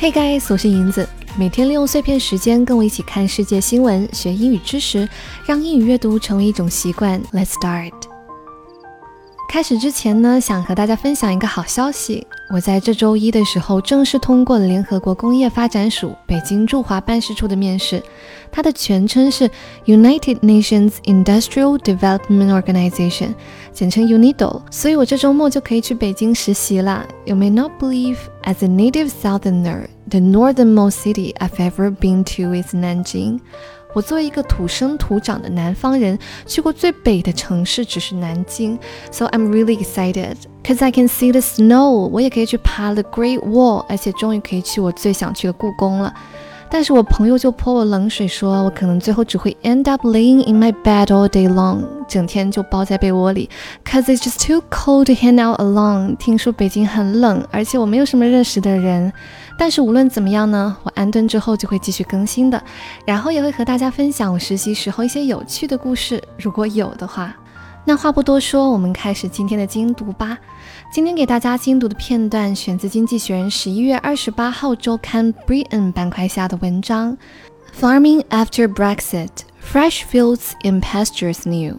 Hey guys，我是银子，每天利用碎片时间跟我一起看世界新闻、学英语知识，让英语阅读成为一种习惯。Let's start。开始之前呢，想和大家分享一个好消息。我在这周一的时候正式通过了联合国工业发展署北京驻华办事处的面试，它的全称是 United Nations Industrial Development Organization，简称 UNIDO。所以我这周末就可以去北京实习了。You may not believe, as a native Southerner, the northernmost city I've ever been to is Nanjing. 我作为一个土生土长的南方人，去过最北的城市只是南京，so I'm really excited, cause I can see the snow。我也可以去爬 the Great Wall，而且终于可以去我最想去的故宫了。但是我朋友就泼我冷水，说我可能最后只会 end up laying in my bed all day long，整天就包在被窝里，cause it's just too cold to hang out alone。听说北京很冷，而且我没有什么认识的人。但是无论怎么样呢，我安顿之后就会继续更新的，然后也会和大家分享我实习时候一些有趣的故事，如果有的话。那话不多说，我们开始今天的精读吧。今天给大家精读的片段选自《经济学人》十一月二十八号周刊 Britain 板块下的文章：Farming after Brexit, fresh fields and pastures new。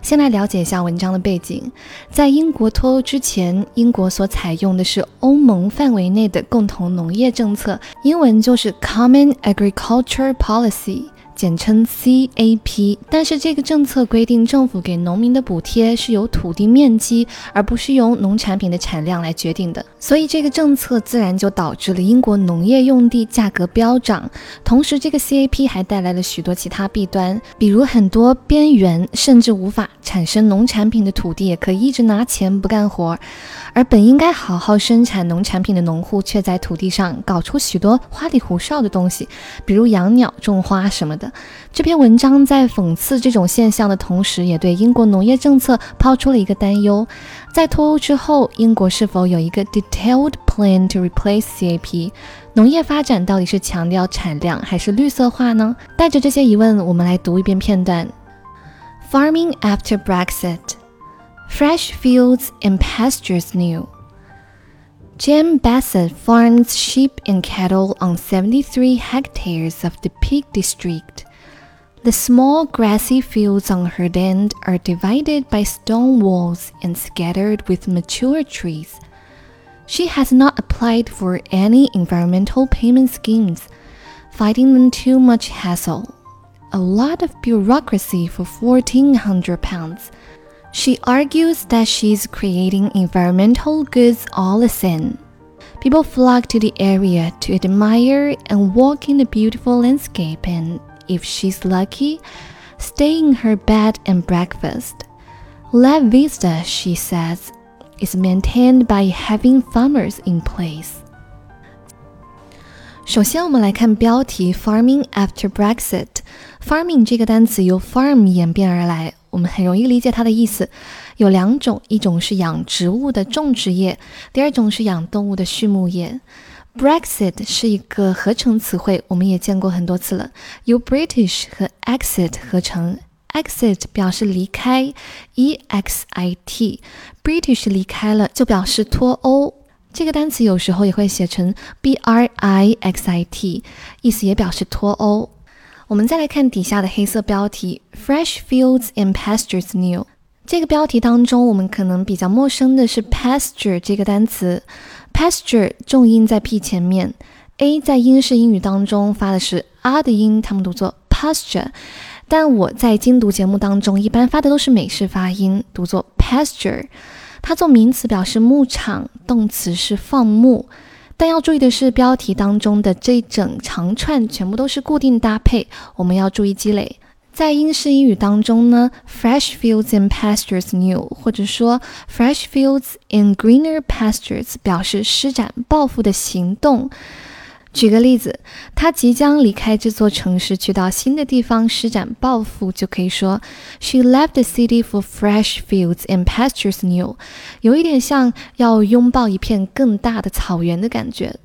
先来了解一下文章的背景。在英国脱欧之前，英国所采用的是欧盟范围内的共同农业政策，英文就是 Common Agriculture Policy。简称 CAP，但是这个政策规定，政府给农民的补贴是由土地面积，而不是由农产品的产量来决定的。所以这个政策自然就导致了英国农业用地价格飙涨。同时，这个 CAP 还带来了许多其他弊端，比如很多边缘甚至无法产生农产品的土地，也可以一直拿钱不干活。而本应该好好生产农产品的农户，却在土地上搞出许多花里胡哨的东西，比如养鸟、种花什么的。这篇文章在讽刺这种现象的同时，也对英国农业政策抛出了一个担忧：在脱欧之后，英国是否有一个 detailed plan to replace CAP？农业发展到底是强调产量还是绿色化呢？带着这些疑问，我们来读一遍片段：Farming after Brexit。fresh fields and pastures new. Jim Bassett farms sheep and cattle on 73 hectares of the Peak District. The small grassy fields on her land are divided by stone walls and scattered with mature trees. She has not applied for any environmental payment schemes, finding them too much hassle. A lot of bureaucracy for 1400 pounds she argues that she's creating environmental goods all the same. People flock to the area to admire and walk in the beautiful landscape and, if she's lucky, stay in her bed and breakfast. La Vista, she says, is maintained by having farmers in place. 首先，我们来看标题 “Farming after Brexit”。Farming 这个单词由 farm 演变而来，我们很容易理解它的意思。有两种，一种是养植物的种植业，第二种是养动物的畜牧业。 Brexit 是一个合成词汇，我们也见过很多次了，由 British 和 exit 合成。exit 表示离开，e x i t，British 离开了就表示脱欧。这个单词有时候也会写成 b r i x i t，意思也表示脱欧。我们再来看底下的黑色标题：Fresh fields and pastures new。这个标题当中，我们可能比较陌生的是 pasture 这个单词。Pasture 重音在 p 前面，a 在英式英语当中发的是 r 的音，他们读作 pasture。但我在精读节目当中一般发的都是美式发音，读作 pasture。它做名词表示牧场，动词是放牧。但要注意的是，标题当中的这一整长串全部都是固定搭配，我们要注意积累。在英式英语当中呢，fresh fields and pastures new，或者说 fresh fields and greener pastures，表示施展抱负的行动。举个例子，他即将离开这座城市，去到新的地方施展抱负，就可以说 She left the city for fresh fields and pastures new，有一点像要拥抱一片更大的草原的感觉。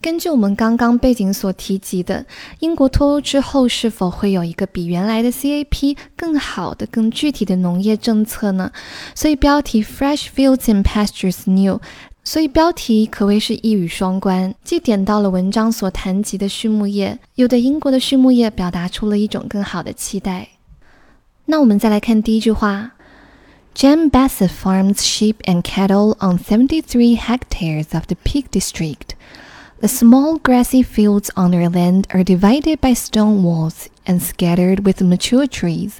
根据我们刚刚背景所提及的，英国脱欧之后是否会有一个比原来的 CAP 更好的、更具体的农业政策呢？所以标题 Fresh fields and pastures new。所以标题可谓是一语双关，既点到了文章所谈及的畜牧业，又对英国的畜牧业表达出了一种更好的期待。那我们再来看第一句话：Jem Bassett farms sheep and cattle on 73 hectares of the Peak District. The small grassy fields on their land are divided by stone walls and scattered with mature trees.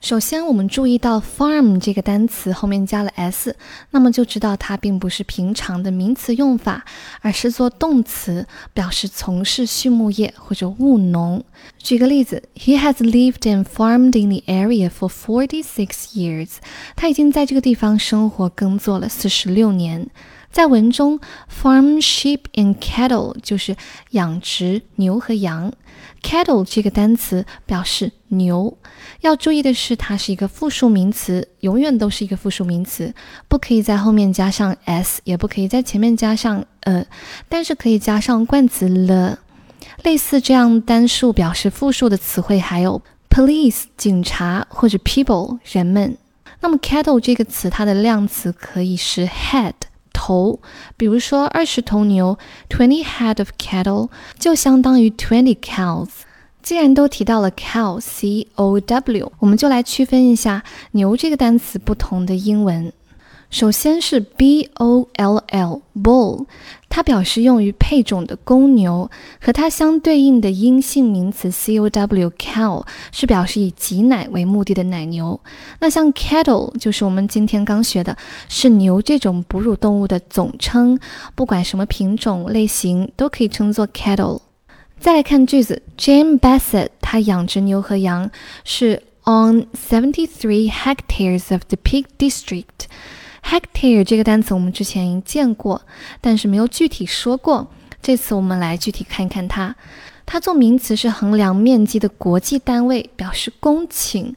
首先，我们注意到 farm 这个单词后面加了 s，那么就知道它并不是平常的名词用法，而是做动词，表示从事畜牧业或者务农。举个例子，He has lived and farmed in the area for forty-six years。他已经在这个地方生活耕作了四十六年。 在文中，farm sheep and cattle 就是养殖牛和羊。cattle 这个单词表示牛。要注意的是，它是一个复数名词，永远都是一个复数名词，不可以在后面加上 s，也不可以在前面加上呃，但是可以加上冠词了。类似这样单数表示复数的词汇还有 police 警察或者 people 人们。那么 cattle 这个词，它的量词可以是 head。头，比如说二十头牛，twenty head of cattle 就相当于 twenty cows。既然都提到了 cow，c o w，我们就来区分一下牛这个单词不同的英文。首先是 b o l l bull，它表示用于配种的公牛，和它相对应的阴性名词 c o w cow 是表示以挤奶为目的的奶牛。那像 cattle 就是我们今天刚学的，是牛这种哺乳动物的总称，不管什么品种类型都可以称作 cattle。再来看句子，Jane Bassett 他养殖牛和羊是 on seventy three hectares of the Peak District。Hectare 这个单词我们之前已经见过，但是没有具体说过。这次我们来具体看一看它。它做名词是衡量面积的国际单位，表示公顷。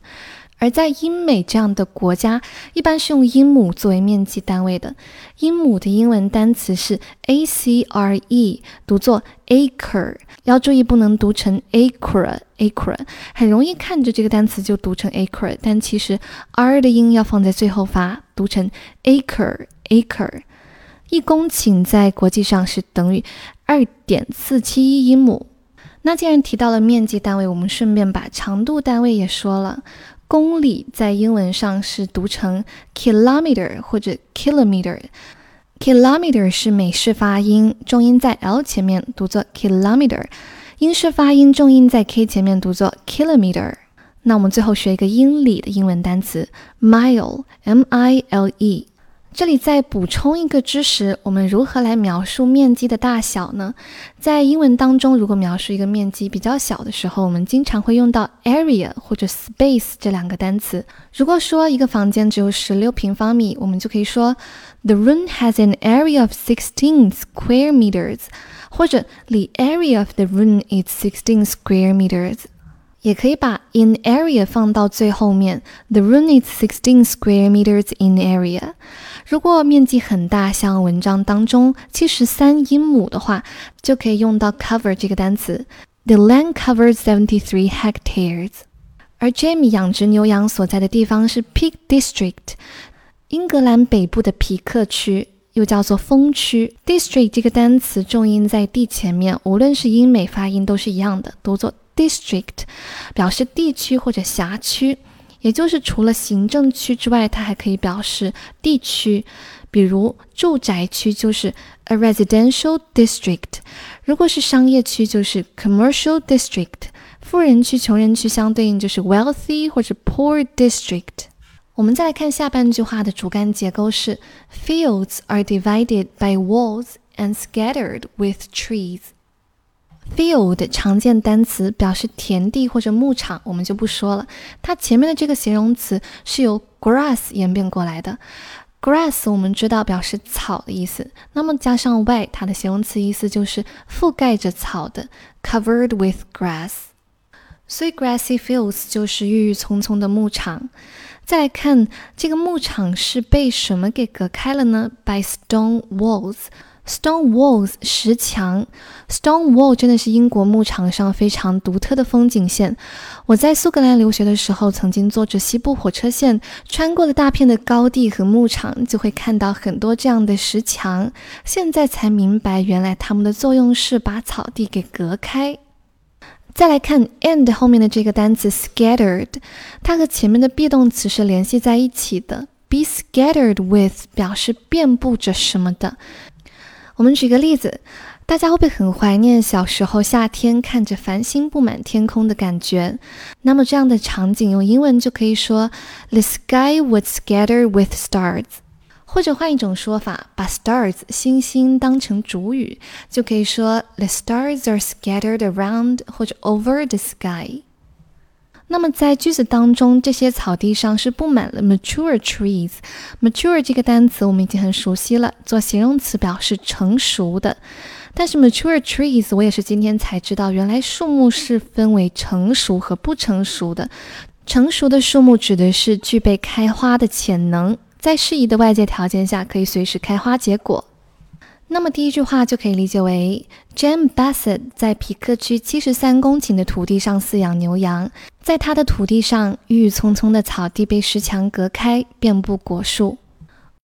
而在英美这样的国家，一般是用英亩作为面积单位的。英亩的英文单词是 acre，读作 acre，要注意不能读成 acre，acre，很容易看着这个单词就读成 acre，但其实 r 的音要放在最后发，读成 acre，acre。一公顷在国际上是等于二点四七一英亩。那既然提到了面积单位，我们顺便把长度单位也说了。公里在英文上是读成 kilometer 或者 kilometer。kilometer 是美式发音，重音在 l 前面读作 kilometer；英式发音重音在 k 前面读作 kilometer。那我们最后学一个英里的英文单词 mile，m-i-l-e。这里再补充一个知识：我们如何来描述面积的大小呢？在英文当中，如果描述一个面积比较小的时候，我们经常会用到 area 或者 space 这两个单词。如果说一个房间只有十六平方米，我们就可以说 The room has an area of sixteen square meters，或者 The area of the room is sixteen square meters。也可以把 in area 放到最后面，The room is sixteen square meters in area。如果面积很大，像文章当中七十三英亩的话，就可以用到 cover 这个单词。The land covers seventy three hectares。而 Jamie 养殖牛羊所在的地方是 Peak District，英格兰北部的皮克区，又叫做风区。District 这个单词重音在 d 前面，无论是英美发音都是一样的，读作 district，表示地区或者辖区。也就是除了行政区之外，它还可以表示地区，比如住宅区就是 a residential district，如果是商业区就是 commercial district，富人区、穷人区相对应就是 wealthy 或者 poor district。我们再来看下半句话的主干结构是 fields are divided by walls and scattered with trees。 Field 常见单词表示田地或者牧场，我们就不说了。它前面的这个形容词是由 grass 演变过来的。grass 我们知道表示草的意思，那么加上 y，它的形容词意思就是覆盖着草的，covered with grass。所以 grassy fields 就是郁郁葱葱的牧场。再来看这个牧场是被什么给隔开了呢？By stone walls。Stone walls 石墙，Stone wall 真的是英国牧场上非常独特的风景线。我在苏格兰留学的时候，曾经坐着西部火车线，穿过了大片的高地和牧场，就会看到很多这样的石墙。现在才明白，原来它们的作用是把草地给隔开。再来看 and 后面的这个单词 scattered，它和前面的 be 动词是联系在一起的。Be scattered with 表示遍布着什么的。我们举个例子，大家会不会很怀念小时候夏天看着繁星布满天空的感觉？那么这样的场景用英文就可以说：The sky would scatter with stars。或者换一种说法，把 stars 星星当成主语，就可以说：The stars are scattered around 或者 over the sky。那么在句子当中，这些草地上是布满了 mature trees。mature 这个单词我们已经很熟悉了，做形容词表示成熟的。但是 mature trees 我也是今天才知道，原来树木是分为成熟和不成熟的。成熟的树木指的是具备开花的潜能，在适宜的外界条件下可以随时开花结果。那么第一句话就可以理解为，Jim Bassett 在皮克区七十三公顷的土地上饲养牛羊，在他的土地上，郁郁葱葱的草地被石墙隔开，遍布果树。